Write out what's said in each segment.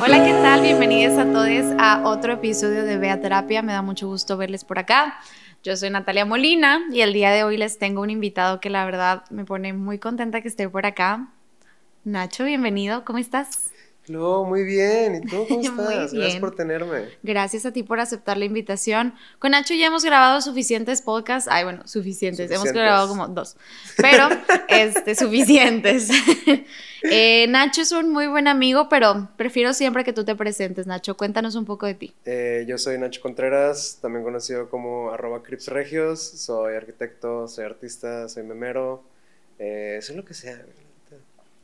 Hola, ¿qué tal? Bienvenidos a todos a otro episodio de Bea Terapia. Me da mucho gusto verles por acá. Yo soy Natalia Molina y el día de hoy les tengo un invitado que la verdad me pone muy contenta que esté por acá. Nacho, bienvenido, ¿cómo estás? No, muy bien. ¿Y tú cómo Muy estás? bien. Gracias por tenerme. Gracias a ti por aceptar la invitación. Con Nacho ya hemos grabado suficientes podcasts. Ay, bueno, suficientes. Hemos grabado como dos. Pero, este, suficientes. Eh, Nacho es un muy buen amigo, pero prefiero siempre que tú te presentes, Nacho. Cuéntanos un poco de ti. Eh, yo soy Nacho Contreras, también conocido como arroba cripsregios. Soy arquitecto, soy artista, soy memero. Eh, soy lo que sea.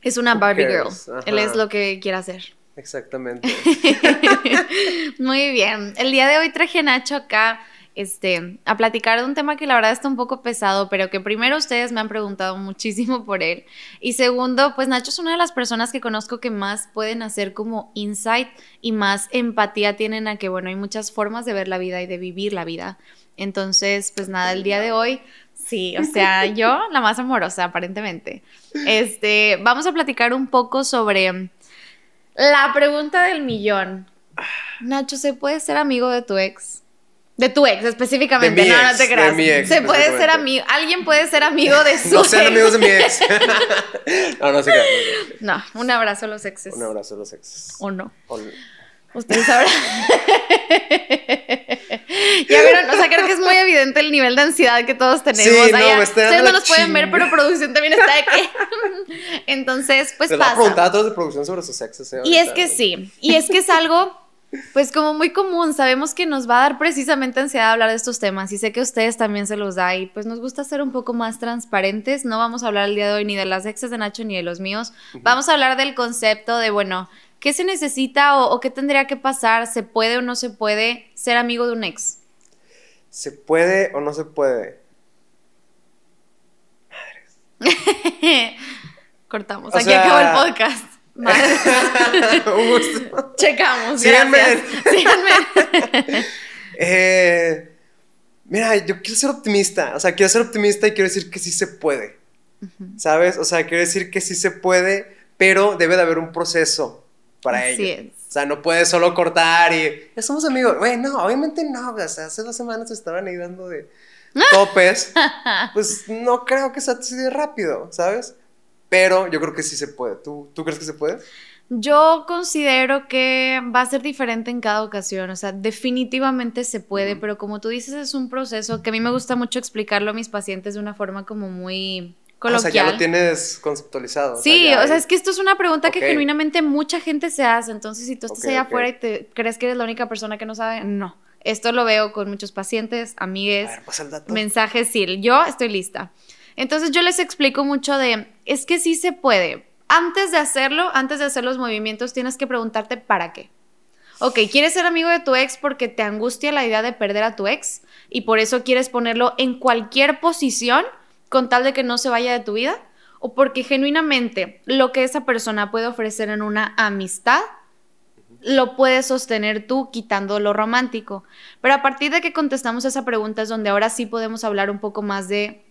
Es una Barbie? Girl. Él es lo que quiere hacer. Exactamente. Muy bien. El día de hoy traje a Nacho acá este, a platicar de un tema que la verdad está un poco pesado, pero que primero ustedes me han preguntado muchísimo por él. Y segundo, pues Nacho es una de las personas que conozco que más pueden hacer como insight y más empatía tienen a que, bueno, hay muchas formas de ver la vida y de vivir la vida. Entonces, pues nada, el día de hoy Sí, o sea, yo la más amorosa, aparentemente. Este, vamos a platicar un poco sobre la pregunta del millón. Nacho, ¿se puede ser amigo de tu ex? De tu ex, específicamente. De mi no, no te de creas. mi ex, Se puede ser amigo. Alguien puede ser amigo de su No sean ex. amigos de mi ex. no, no se crean. No, un abrazo a los exes. Un abrazo a los exes. O no. O- Ustedes sabrán. ya vieron, o sea, creo que es muy evidente el nivel de ansiedad que todos tenemos. Sí, no, allá. está Ustedes no la nos pueden ver, pero producción también está de que. Entonces, pues Les voy a preguntar pasa. a todos de producción sobre sus exes. eh, Y es que sí, y es que es algo, pues como muy común, sabemos que nos va a dar precisamente ansiedad hablar de estos temas y sé que a ustedes también se los da y pues nos gusta ser un poco más transparentes, no vamos a hablar el día de hoy ni de las exes de Nacho ni de los míos, vamos a hablar del concepto de, bueno, ¿qué se necesita o, o qué tendría que pasar? ¿Se puede o no se puede ser amigo de un ex? ¿Se puede o no se puede? Cortamos, O aquí sea- acabó el podcast. Madre. Un gusto. Checamos, Síganme. Síganme. Eh, mira, yo quiero ser optimista. O sea, quiero ser optimista y quiero decir que sí se puede. ¿Sabes? O sea, quiero decir que sí se puede, pero debe de haber un proceso para Así ello. es. O sea, no puedes solo cortar y ya somos amigos. Güey, no, obviamente no. O sea, hace dos semanas estaban ahí dando de topes. pues no creo que sea así de rápido, ¿sabes? Pero yo creo que sí se puede. ¿Tú, ¿tú crees que se puede? Yo considero que va a ser diferente en cada ocasión, o sea, definitivamente se puede, pero como tú dices, es un proceso que a mí me gusta mucho explicarlo a mis pacientes de una forma como muy Ah, O sea, coloquial. ya lo tienes conceptualizado. Sí, o sea, es que esto es una pregunta que genuinamente mucha gente se hace, entonces si tú estás Ok, allá afuera y te crees que eres la única persona que no sabe, no. Esto lo veo con muchos pacientes, amigues, ver, mensajes, sí, yo estoy lista. Entonces yo les explico mucho de, es que sí se puede. Antes de hacerlo, antes de hacer los movimientos, tienes que preguntarte para qué. Ok, ¿quieres ser amigo de tu ex porque te angustia la idea de perder a tu ex y por eso quieres ponerlo en cualquier posición con tal de que no se vaya de tu vida? ¿O porque genuinamente lo que esa persona puede ofrecer en una amistad lo puedes sostener tú quitando lo romántico. Pero a partir de que contestamos esa pregunta es donde ahora sí podemos hablar un poco más de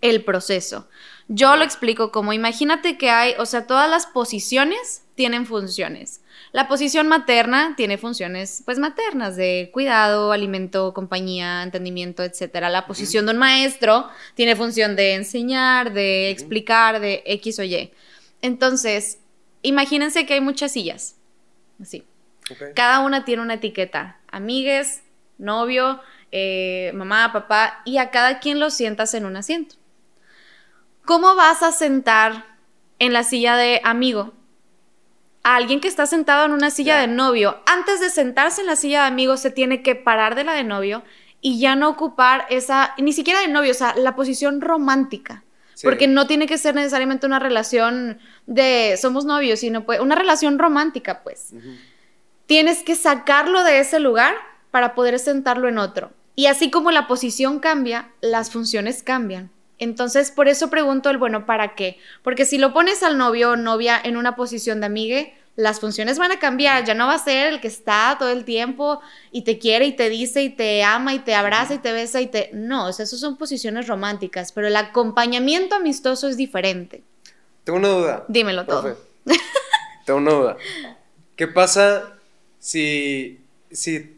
el proceso. Yo lo explico como imagínate que hay, o sea, todas las posiciones tienen funciones. La posición materna tiene funciones pues maternas de cuidado, alimento, compañía, entendimiento, etcétera. La posición de un maestro tiene función de enseñar, de explicar, de X o Y. Entonces, imagínense que hay muchas sillas. Así. Ok. Cada una tiene una etiqueta. Amigues, novio, eh, mamá, papá, y a cada quien lo sientas en un asiento. ¿Cómo vas a sentar en la silla de amigo a alguien que está sentado en una silla de novio? Antes de sentarse en la silla de amigo, se tiene que parar de la de novio y ya no ocupar esa, ni siquiera de novio, o sea, la posición romántica. Sí. Porque no tiene que ser necesariamente una relación de somos novios, sino pues, una relación romántica, pues tienes que sacarlo de ese lugar para poder sentarlo en otro. Y así como la posición cambia, las funciones cambian. Entonces, por eso pregunto el bueno, ¿para qué? Porque si lo pones al novio o novia en una posición de amigue, las funciones van a cambiar, ya no va a ser el que está todo el tiempo y te quiere y te dice y te ama y te abraza y te besa y te... No, o sea, esas son posiciones románticas, pero el acompañamiento amistoso es diferente. Tengo una duda. Dímelo todo. Tengo una duda. ¿Qué pasa si, si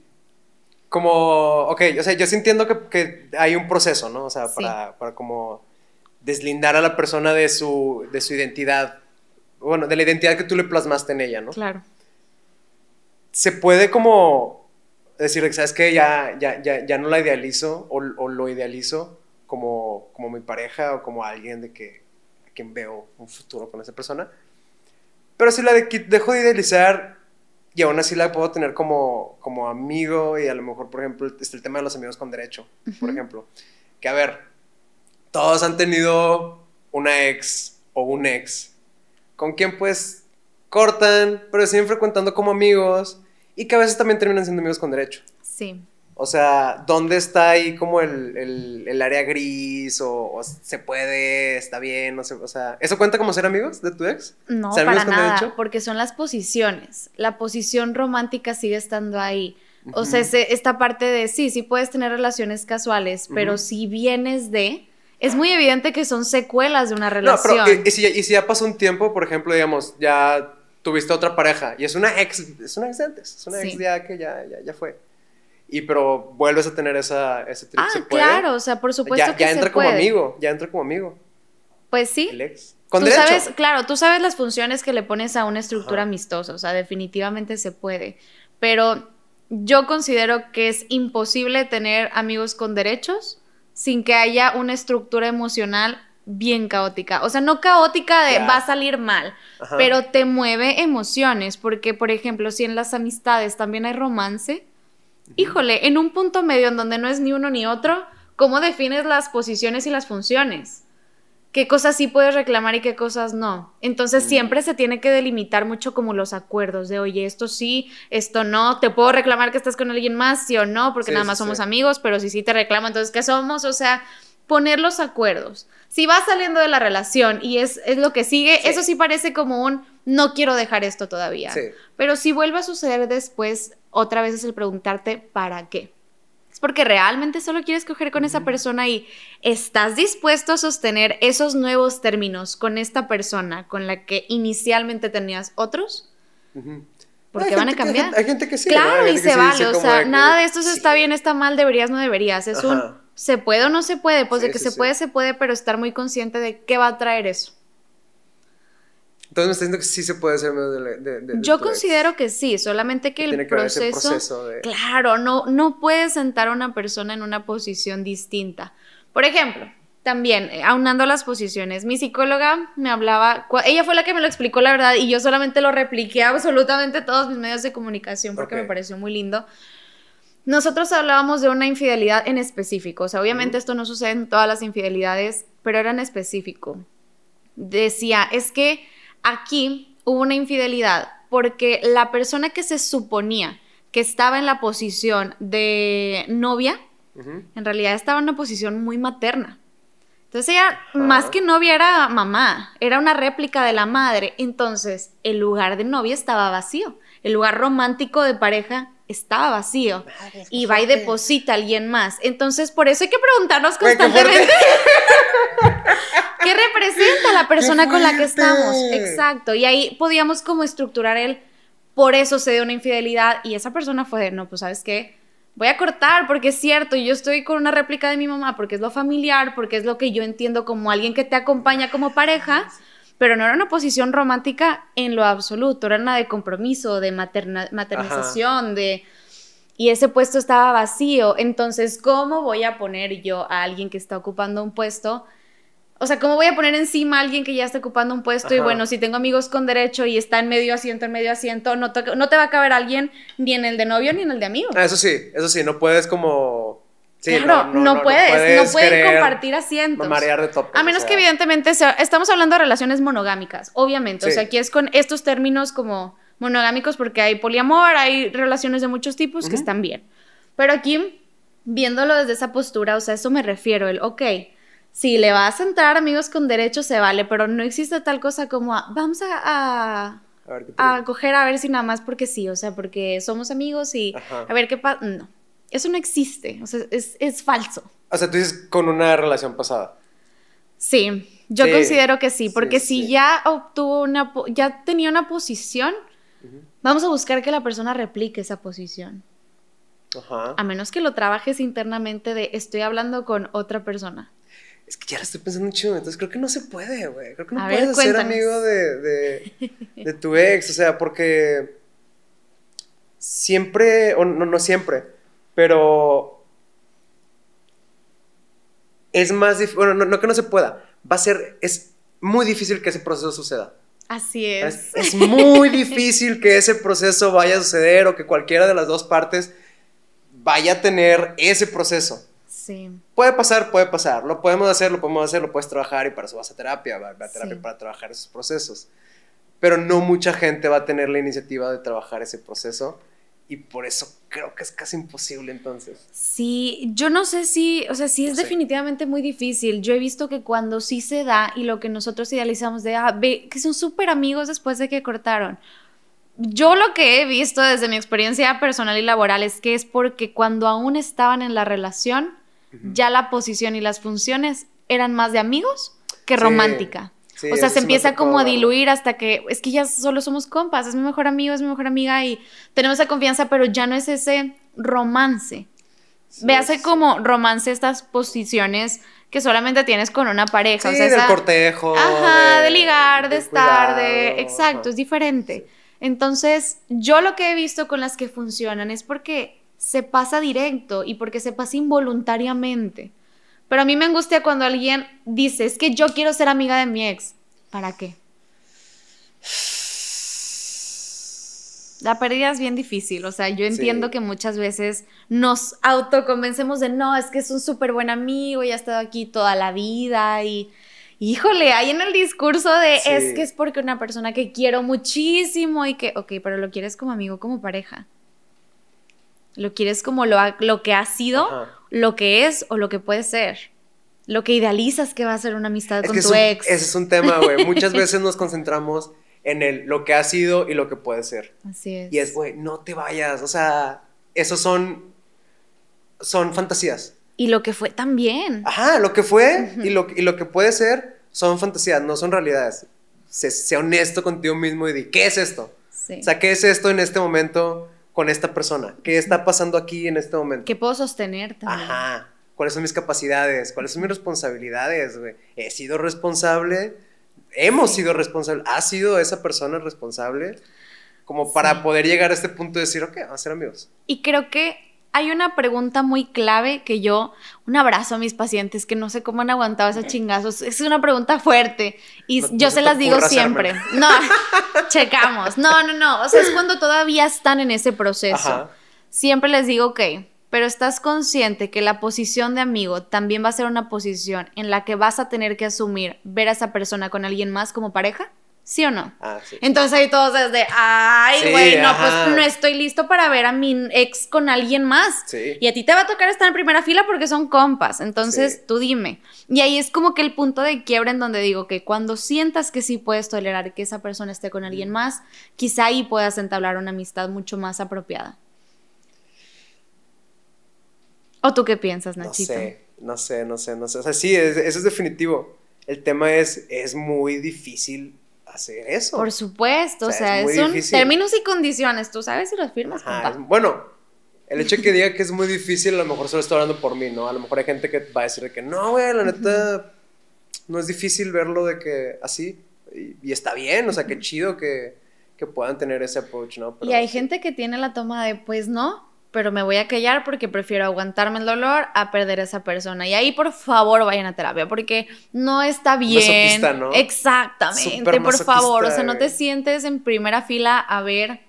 como, ok, o sea, yo sí entiendo que, hay un proceso, ¿no? O sea, para, para, como deslindar a la persona de su, de su identidad, bueno, de la identidad que tú le plasmaste en ella, ¿no? Claro. Se puede como decir, ¿sabes qué? Ya, ya, ya, ya no la idealizo o, o, lo idealizo como, como mi pareja o como alguien de que, a quien veo un futuro con esa persona. Pero si la de, dejo de idealizar y aún así la puedo tener como, como amigo y a lo mejor, por ejemplo, está el tema de los amigos con derecho, por ejemplo. Que a ver, todos han tenido una ex o un ex con quien pues cortan, pero siguen frecuentando como amigos y que a veces también terminan siendo amigos con derecho. Sí. O sea, ¿dónde está ahí como el, el, área gris? O, se puede? ¿Está bien? o sea, ¿eso cuenta como ser amigos de tu ex? No, para nada, porque son las posiciones. La posición romántica sigue estando ahí. O sea, esta parte de sí, sí puedes tener relaciones casuales, pero si vienes de... Es muy evidente que son secuelas de una relación. No, pero ¿y, si, y si ya pasó un tiempo, por ejemplo, digamos, ya tuviste otra pareja y es una ex, es una ex antes, es una ex ya que ya, ya, ya fue y pero vuelves a tener esa, ese trip. Ah, claro, o sea, por supuesto ya, que ya entra como amigo, ya entra como amigo. Pues sí. El ex. Con tú sabes, claro, tú sabes las funciones que le pones a una estructura amistosa, o sea, definitivamente se puede, pero yo considero que es imposible tener amigos con derechos sin que haya una estructura emocional bien caótica. O sea, no caótica de va a salir mal, pero te mueve emociones, porque por ejemplo, si en las amistades también hay romance, híjole, en un punto medio en donde no es ni uno ni otro, ¿cómo defines las posiciones y las funciones? ¿Qué cosas sí puedes reclamar y qué cosas no? Entonces siempre se tiene que delimitar mucho como los acuerdos de, oye, esto sí, esto no, te puedo reclamar que estás con alguien más, sí o no, porque nada más somos amigos, pero si sí te reclamo, entonces, ¿qué somos? O sea, poner los acuerdos. Si vas saliendo de la relación y es, es lo que sigue, eso sí parece como un, no quiero dejar esto todavía. Pero si vuelve a suceder después, otra vez es el preguntarte para qué. Es porque realmente solo quieres coger con esa persona y estás dispuesto a sostener esos nuevos términos con esta persona con la que inicialmente tenías otros. Porque van a cambiar. hay, gente que sí. Claro, y se vale. O sea, nada de esto está bien, está mal, deberías, no deberías. Es un se puede o no se puede. Pues de que se puede, se puede, pero estar muy consciente de qué va a traer eso. Entonces me estás diciendo que sí se puede hacer medio de, Yo considero que sí, solamente que el proceso, claro, no, no puedes sentar a una persona en una posición distinta. Por ejemplo, también, eh, aunando las posiciones, mi psicóloga me hablaba, ella fue la que me lo explicó la verdad y yo solamente lo repliqué a absolutamente todos mis medios de comunicación porque me pareció muy lindo. Nosotros hablábamos de una infidelidad en específico, o sea, obviamente esto no sucede en todas las infidelidades, pero era en específico. Decía, es que aquí hubo una infidelidad porque la persona que se suponía que estaba en la posición de novia, en realidad estaba en una posición muy materna. Entonces ella, más que novia, era mamá, era una réplica de la madre. Entonces el lugar de novia estaba vacío, el lugar romántico de pareja estaba vacío y va y deposita a alguien más. Entonces, por eso hay que preguntarnos constantemente qué, representa la persona con la que estamos. Exacto. Y ahí podíamos como estructurar el por eso se dio una infidelidad y esa persona fue de, no, pues sabes qué, voy a cortar porque es cierto, yo estoy con una réplica de mi mamá porque es lo familiar, porque es lo que yo entiendo como alguien que te acompaña como pareja pero no era una posición romántica en lo absoluto, era una de compromiso, de maternización, de... Y ese puesto estaba vacío, entonces, ¿cómo voy a poner yo a alguien que está ocupando un puesto? O sea, ¿cómo voy a poner encima a alguien que ya está ocupando un puesto? Y bueno, si tengo amigos con derecho y está en medio asiento, en medio asiento, no te, no te va a caber alguien ni en el de novio ni en el de amigo. Ah, eso sí, eso sí, no puedes como claro, no, puedes, no, pueden compartir asientos. a menos que evidentemente estamos hablando de relaciones monogámicas, obviamente. O sea, aquí es con estos términos como monogámicos porque hay poliamor, hay relaciones de muchos tipos que están bien. Pero aquí, viéndolo desde esa postura, o sea, eso me refiero, el, ok, si le vas a entrar amigos con derechos se vale, pero no existe tal cosa como, vamos a, a, coger a ver si nada más porque sí, o sea, porque somos amigos y a ver qué pasa. No, eso no existe, o sea, es, es, falso. O sea, tú dices con una relación pasada. Sí, yo considero que sí, porque si ya obtuvo una, ya tenía una posición, vamos a buscar que la persona replique esa posición. Ajá. A menos que lo trabajes internamente de estoy hablando con otra persona. Es que ya la estoy pensando mucho, entonces creo que no se puede, güey. Creo que no puedes ser amigo de, de, tu ex, o sea, porque siempre, o no, no siempre, pero es más difícil, bueno, no, que no se pueda, va a ser, es muy difícil que ese proceso suceda. Así es. es. Es, muy difícil que ese proceso vaya a suceder o que cualquiera de las dos partes vaya a tener ese proceso. Puede pasar, puede pasar. Lo podemos hacer, lo podemos hacer, lo puedes trabajar y para eso vas a terapia, va a terapia para trabajar esos procesos. Pero no mucha gente va a tener la iniciativa de trabajar ese proceso y por eso creo que es casi imposible entonces. Sí, yo no sé si, o sea, sí es definitivamente muy difícil. Yo he visto que cuando sí se da y lo que nosotros idealizamos de, ah, ve, que son súper amigos después de que cortaron. Yo lo que he visto desde mi experiencia personal y laboral es que es porque cuando aún estaban en la relación, ya la posición y las funciones eran más de amigos que romántica. o sea, se empieza como a diluir hasta que es que ya solo somos compas, es mi mejor amigo, es mi mejor amiga y tenemos esa confianza, pero ya no es ese romance. Véase como romance estas posiciones que solamente tienes con una pareja. o sea, del cortejo. Ajá, de, ligar, de, estar, de. Exacto, es diferente. Entonces, yo lo que he visto con las que funcionan es porque se pasa directo y porque se pasa involuntariamente. Pero a mí me angustia cuando alguien dice, es que yo quiero ser amiga de mi ex. ¿Para qué? La pérdida es bien difícil, o sea, yo entiendo que muchas veces nos autoconvencemos de, no, es que es un súper buen amigo y ha estado aquí toda la vida y, híjole, hay en el discurso de, es que es porque una persona que quiero muchísimo y que, ok, pero lo quieres como amigo, como pareja. Lo quieres como lo, lo que ha sido, lo que es o lo que puede ser. Lo que idealizas que va a ser una amistad con tu ex. Ese es un tema, güey. Muchas veces nos concentramos en el lo que ha sido y lo que puede ser. Así es. Y es, güey, no te vayas. O sea, esos son. Son fantasías. Y lo que fue también. Ajá, lo que fue y, lo, y lo que puede ser son fantasías, no son realidades. Sé, honesto contigo mismo y di, ¿qué es esto? Sí. O sea, ¿qué es esto en este momento? Con esta persona? ¿Qué está pasando aquí en este momento? ¿Qué puedo sostener también? Ajá. ¿Cuáles son mis capacidades? ¿Cuáles son mis responsabilidades, güey? ¿He sido responsable? ¿Hemos sido responsables? ¿Ha sido esa persona responsable? Como para poder llegar a este punto de decir, ok, vamos a ser amigos. Y creo que hay una pregunta muy clave que yo, un abrazo a mis pacientes que no sé cómo han aguantado esos chingazos, es una pregunta fuerte y yo se, las digo siempre. No, checamos. No, no, no, o sea, es cuando todavía están en ese proceso. Siempre les digo, ok, pero estás consciente que la posición de amigo también va a ser una posición en la que vas a tener que asumir ver a esa persona con alguien más como pareja? ¿Sí o no? Ah, sí. Entonces ahí todos desde, ay, güey, no, pues no estoy listo para ver a mi ex con alguien más. Sí. Y a ti te va a tocar estar en primera fila porque son compas. Entonces tú dime. Y ahí es como que el punto de quiebra en donde digo que cuando sientas que sí puedes tolerar que esa persona esté con alguien más, quizá ahí puedas entablar una amistad mucho más apropiada. ¿O tú qué piensas, Nachito? No sé, no sé, no sé, no sé. O sea, sí, eso es definitivo. El tema es, es muy difícil hacer eso. Por supuesto, o sea, son términos y condiciones, tú sabes si los firmas. bueno, el hecho de que diga que es muy difícil, a lo mejor solo está hablando por mí, ¿no? A lo mejor hay gente que va a decir que no, güey, la neta, no es difícil verlo de que así, y, está bien, o sea, qué chido que, que puedan tener ese approach, ¿no? y hay gente que tiene la toma de, pues no, pero me voy a callar porque prefiero aguantarme el dolor a perder a esa persona. Y ahí, por favor, vayan a terapia, porque no está bien. ¿no? Exactamente, por favor. O sea, no te sientes en primera fila a ver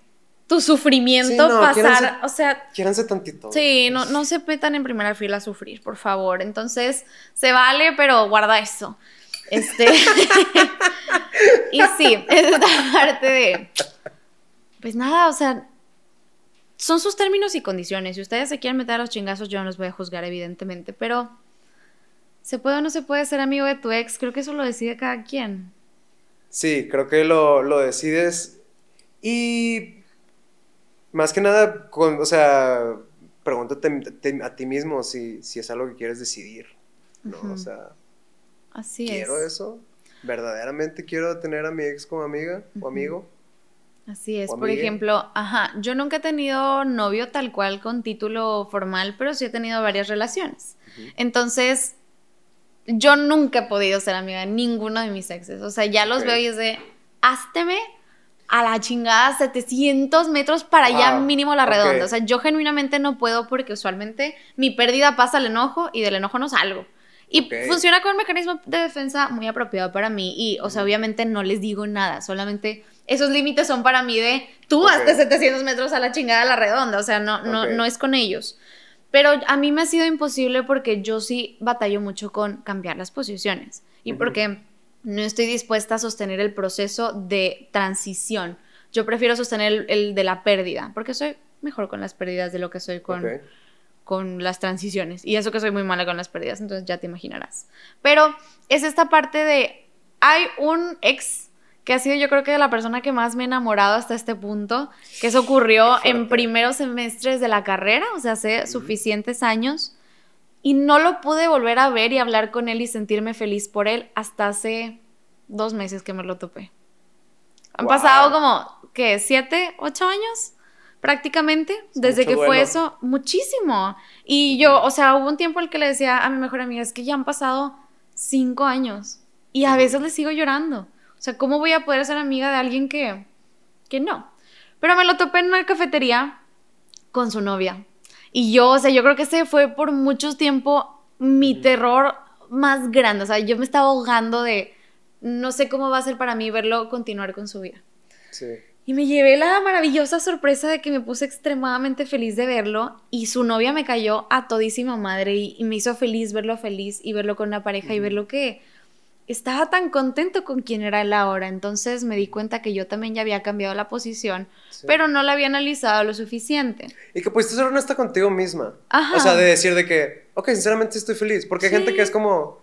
tu sufrimiento pasar. o sea. Quiéranse tantito. Sí, no, no se petan en primera fila a sufrir, por favor. Entonces, se vale, pero guarda eso. Este. y sí, es esta parte de. Pues nada, o sea son sus términos y condiciones. Si ustedes se quieren meter a los chingazos, yo no los voy a juzgar, evidentemente, pero ¿se puede o no se puede ser amigo de tu ex? Creo que eso lo decide cada quien. Sí, creo que lo, lo decides Y más que nada, con, o sea, pregúntate te- a ti mismo si, si es algo que quieres decidir, ¿no? O sea, Así ¿quiero es. eso? ¿Verdaderamente quiero tener a mi ex como amiga o amigo? Así es. Por ejemplo, ajá, yo nunca he tenido novio tal cual con título formal, pero sí he tenido varias relaciones. Entonces, yo nunca he podido ser amiga de ninguno de mis exes. O sea, ya los veo y es de, házteme a la chingada 700 metros para allá mínimo la redonda. O sea, yo genuinamente no puedo porque usualmente mi pérdida pasa al enojo y del enojo no salgo. Y funciona con un mecanismo de defensa muy apropiado para mí. Y, o sea, obviamente no les digo nada. Solamente esos límites son para mí de tú Ok. hasta 700 metros a la chingada a la redonda. O sea, no, no, no es con ellos. Pero a mí me ha sido imposible porque yo sí batallo mucho con cambiar las posiciones. Y porque no estoy dispuesta a sostener el proceso de transición. Yo prefiero sostener el, el de la pérdida, porque soy mejor con las pérdidas de lo que soy con. Con las transiciones. Y eso que soy muy mala con las pérdidas, entonces ya te imaginarás. Pero es esta parte de, hay un ex que ha sido yo creo que la persona que más me he enamorado hasta este punto, que eso ocurrió en primeros semestres de la carrera, o sea, hace suficientes años, y no lo pude volver a ver y hablar con él y sentirme feliz por él hasta hace dos meses que me lo topé. Han Wow. pasado como, ¿qué? ¿Siete, ocho años? Prácticamente, desde mucho que fue eso, muchísimo. Y yo, o sea, hubo un tiempo en el que le decía a mi mejor amiga, es que ya han pasado cinco años y a veces le sigo llorando. O sea, ¿cómo voy a poder ser amiga de alguien que, que no? Pero me lo topé en una cafetería con su novia. Y yo, o sea, yo creo que ese fue por mucho tiempo mi terror más grande. O sea, yo me estaba ahogando de no sé cómo va a ser para mí verlo continuar con su vida. Sí. Y me llevé la maravillosa sorpresa de que me puse extremadamente feliz de verlo y su novia me cayó a todísima madre y, y me hizo feliz verlo feliz y verlo con una pareja y verlo que estaba tan contento con quien era él ahora. Entonces me di cuenta que yo también ya había cambiado la posición, Sí. pero no la había analizado lo suficiente. Y que pudiste ser honesta contigo misma. Ajá. O sea, de decir de que, ok, sinceramente estoy feliz. Porque hay gente que es como,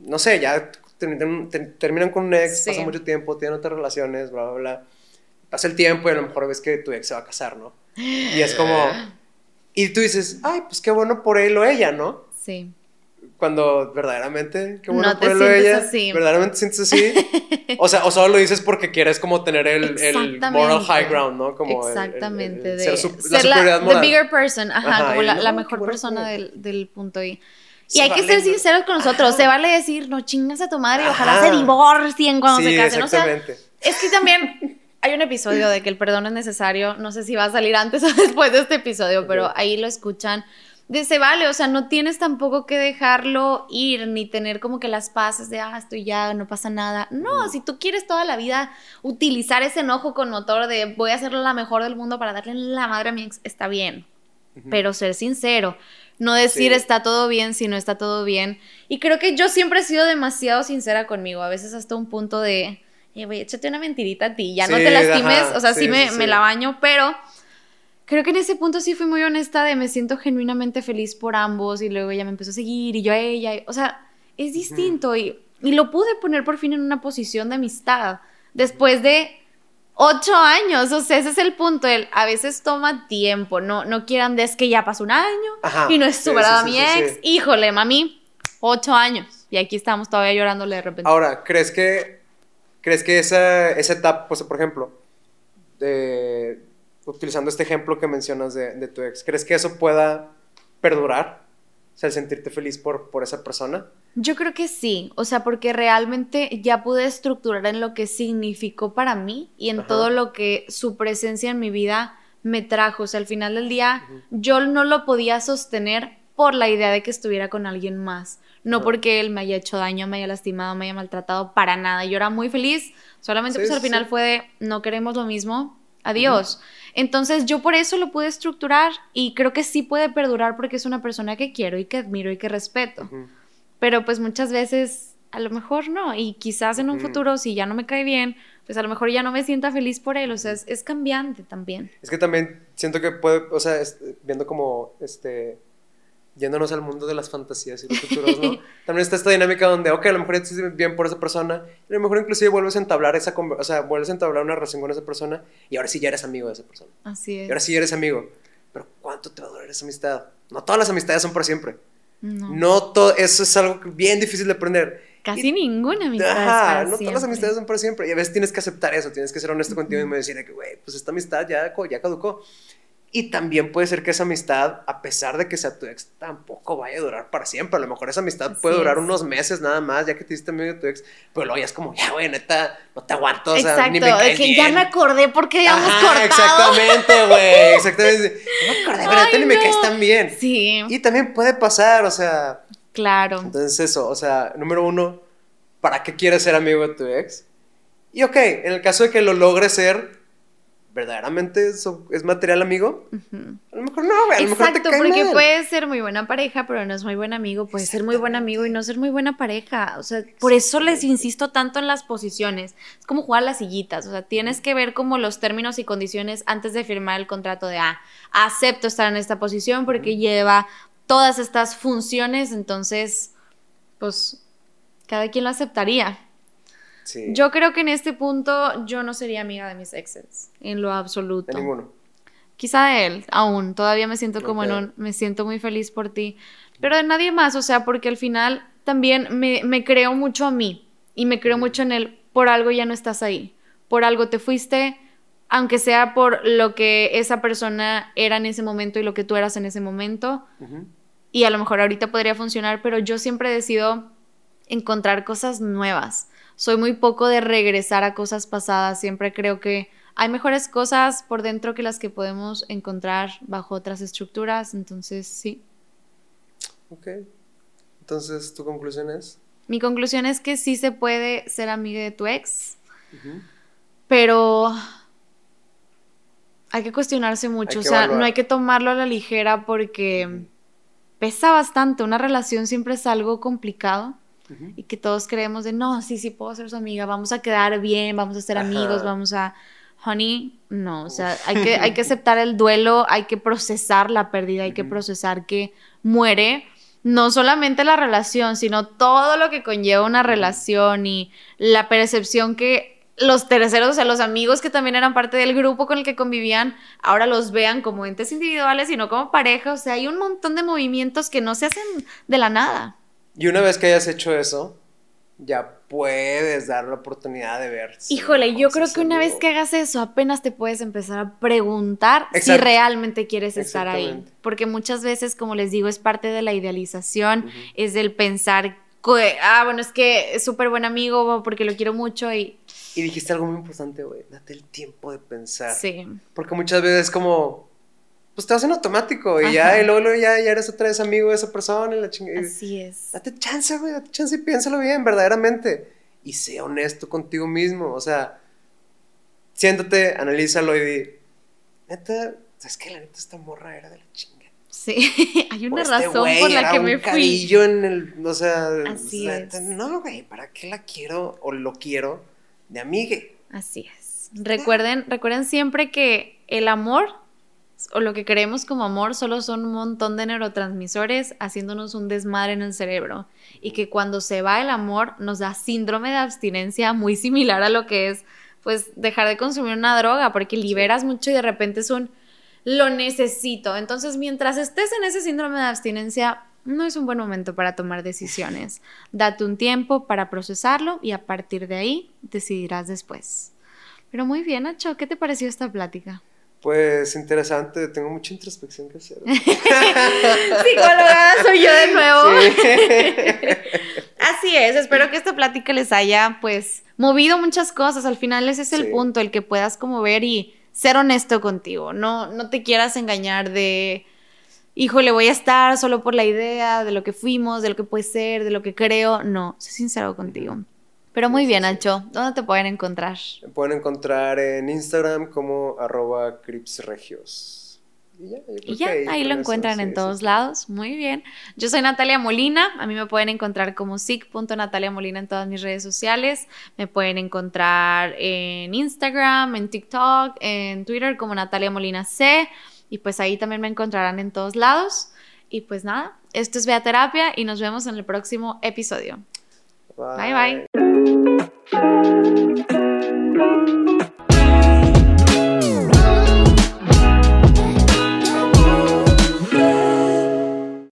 no sé, ya terminan, ter- terminan con un ex, Sí. pasa mucho tiempo, tienen otras relaciones, bla, bla, bla. Pasa el tiempo y a lo mejor ves que tu ex se va a casar, ¿no? Y es como, y tú dices, ay, pues qué bueno por él o ella, ¿no? Sí. Cuando verdaderamente, qué bueno No por él o ella, así. verdaderamente te sientes así. O sea, o solo lo dices porque quieres como tener el, el Exactamente. moral high ground, ¿no? Como el- el- el- Exactamente. de ser, su- ser la, superioridad the moral. bigger person, ajá, Ajá, como la, no, la mejor bueno persona que- del, del punto Y. Y Se hay que vale, ser ¿no? sinceros con nosotros. Ajá. Se vale decir, no chingas a tu madre y ojalá Ajá. se divorcien cuando sí, se casen. O sea, exactamente. es que también hay un episodio de que el perdón es necesario. No sé si va a salir antes o después de este episodio, pero ahí lo escuchan. De se vale, o sea, no tienes tampoco que dejarlo ir ni tener como que las paces de, ah, estoy ya, no pasa nada. No, si tú quieres toda la vida utilizar ese enojo con motor de voy a ser la mejor del mundo para darle la madre a mi ex, está bien pero ser sincero. No decir Sí. está todo bien si no está todo bien. Y creo que yo siempre he sido demasiado sincera conmigo, a veces hasta un punto de, güey, échate una mentirita a ti, ya no te lastimes, ajá, o sea, sí, sí, me, sí, me sí. la baño, pero creo que en ese punto sí fui muy honesta de me siento genuinamente feliz por ambos y luego ella me empezó a seguir y yo a ella, y- o sea, es distinto y, y lo pude poner por fin en una posición de amistad después de ocho años, o sea, ese es el punto. El, a veces toma tiempo, no, no quieran es que ya pasó un año Ajá, y no es sí, superada sí, mi ex. Híjole, mami, ocho años. Y aquí estamos todavía llorándole de repente. Ahora, ¿crees que, crees que esa, esa etapa, pues, por ejemplo, de, utilizando este ejemplo que mencionas de, de tu ex, ¿crees que eso pueda perdurar? O sea, el sentirte feliz por, por esa persona. Yo creo que sí, o sea, porque realmente ya pude estructurar en lo que significó para mí y en Ajá. todo lo que su presencia en mi vida me trajo. O sea, al final del día yo no lo podía sostener por la idea de que estuviera con alguien más. No Ajá. porque él me haya hecho daño, me haya lastimado, me haya maltratado, para nada. Yo era muy feliz, solamente Sí, pues al sí, final fue de no queremos lo mismo, adiós. Entonces yo por eso lo pude estructurar y creo que sí puede perdurar porque es una persona que quiero y que admiro y que respeto pero pues muchas veces a lo mejor no, y quizás en un futuro si ya no me cae bien, pues a lo mejor ya no me sienta feliz por él, o sea, es, es cambiante también. Es que también siento que puede, o sea, es- viendo como este yéndonos al mundo de las fantasías y los futuros, ¿no? También está esta dinámica donde, ok, a lo mejor sientes bien por esa persona, y a lo mejor inclusive vuelves a entablar esa, o sea, vuelves a entablar una relación con esa persona, y ahora sí ya eres amigo de esa persona. Así es. Y ahora sí ya eres amigo. Pero ¿cuánto te va a durar esa amistad? No todas las amistades son por siempre. No. No todo, eso es algo bien difícil de aprender. Casi Y- ninguna amistad. Ajá, para no todas las siempre. amistades son por siempre. Y a veces tienes que aceptar eso, tienes que ser honesto contigo mismo y decir que, güey, pues esta amistad ya, ya caducó. Y también puede ser que esa amistad, a pesar de que sea tu ex, tampoco vaya a durar para siempre. A lo mejor esa amistad Así puede durar es. unos meses nada más, ya que te hiciste amigo de tu ex. Pero luego ya es como, ya, güey, neta, no te aguanto. O sea, Exacto, ni me caes que bien. ya me acordé porque habíamos Ajá, cortado. Exactamente, güey. Exactamente. No me acordé, güey, neta, ni me caes tan bien. Sí, Y también puede pasar, o sea, claro. entonces eso, o sea, número uno, ¿para qué quieres ser amigo de tu ex? Y ok, en el caso de que lo logres ser, ¿verdaderamente eso es material amigo? Ujú. A lo mejor no, güey, a lo mejor te cae porque mal. puede ser muy buena pareja, pero no es muy buen amigo. Puede ser muy buen amigo y no ser muy buena pareja. O sea, por eso les insisto tanto en las posiciones. Es como jugar las sillitas. O sea, tienes que ver como los términos y condiciones antes de firmar el contrato de, ah, acepto estar en esta posición porque lleva todas estas funciones. Entonces, pues, cada quien lo aceptaría. Sí, Yo creo que en este punto yo no sería amiga de mis exes, en lo absoluto. de ninguno. Quizá de él, aún. Todavía me siento como en un, me siento muy feliz por ti. Pero de nadie más, o sea, porque al final también me, me creo mucho a mí y me creo mucho en él. Por algo ya no estás ahí. Por algo te fuiste, aunque sea por lo que esa persona era en ese momento y lo que tú eras en ese momento. Y a lo mejor ahorita podría funcionar, pero yo siempre decido encontrar cosas nuevas. Soy muy poco de regresar a cosas pasadas. Siempre creo que hay mejores cosas por dentro que las que podemos encontrar bajo otras estructuras. Entonces, sí. Ok. Entonces, ¿tu conclusión es? Mi conclusión es que sí se puede ser amiga de tu ex, pero hay que cuestionarse mucho. O sea, evaluar. no hay que tomarlo a la ligera porque pesa bastante. Una relación siempre es algo complicado. Y que todos creemos de no, sí, sí puedo ser su amiga, vamos a quedar bien, vamos a ser Ajá. amigos, vamos a honey, no, o sea, hay que hay que aceptar el duelo, hay que procesar la pérdida, hay que procesar que muere no solamente la relación, sino todo lo que conlleva una relación y la percepción que los terceros, o sea, los amigos que también eran parte del grupo con el que convivían, ahora los vean como entes individuales y no como pareja, o sea, hay un montón de movimientos que no se hacen de la nada. Y una vez que hayas hecho eso, ya puedes dar la oportunidad de ver. Híjole, yo creo que una vez que hagas eso, apenas te puedes empezar a preguntar si realmente quieres estar ahí. Porque muchas veces, como les digo, es parte de la idealización, Ujú. es del pensar, ah, bueno, es que es súper buen amigo porque lo quiero mucho y Y dijiste algo muy importante, güey. Date el tiempo de pensar. sí. Porque muchas veces es como, pues te vas en automático y Ajá. ya, y luego, luego ya, ya eres otra vez amigo de esa persona y la chingada. Así es. Date chance, güey, date chance y piénsalo bien, verdaderamente. Y sé honesto contigo mismo. O sea, siéntate, analízalo y di, neta, ¿sabes qué? La neta, esta morra era de la chinga. Sí, hay una este razón güey por la era que un me fui. cadillo en el, o sea, Así o sea, es. no, güey, ¿para qué la quiero o lo quiero de amigue? Así es. Recuerden, recuerden siempre que el amor o lo que creemos como amor solo son un montón de neurotransmisores haciéndonos un desmadre en el cerebro y que cuando se va el amor nos da síndrome de abstinencia muy similar a lo que es pues dejar de consumir una droga porque liberas mucho y de repente es un lo necesito. Entonces, mientras estés en ese síndrome de abstinencia, no es un buen momento para tomar decisiones. Date un tiempo para procesarlo y a partir de ahí decidirás después. Pero muy bien, Nacho, ¿qué te pareció esta plática? Pues interesante, tengo mucha introspección que hacer. Psicóloga, soy yo de nuevo. Sí. Así es, espero que esta plática les haya pues movido muchas cosas. Al final ese es el Sí. punto, el que puedas como ver y ser honesto contigo. No, no te quieras engañar de, híjole, voy a estar solo por la idea de lo que fuimos, de lo que puede ser, de lo que creo. No, sé sincero contigo. Pero muy bien. Nacho. ¿Dónde te pueden encontrar? Me pueden encontrar en Instagram como arroba cripsregios. Y ya, Y ya, ahí lo encuentran en sí, todos sí. lados. Muy bien. Yo soy Natalia Molina. A mí me pueden encontrar como sic.nataliamolina en todas mis redes sociales. Me pueden encontrar en Instagram, en TikTok, en Twitter como Natalia Molina C. Y pues ahí también me encontrarán en todos lados. Y pues nada, esto es Bea Terapia y nos vemos en el próximo episodio. Bye. bye.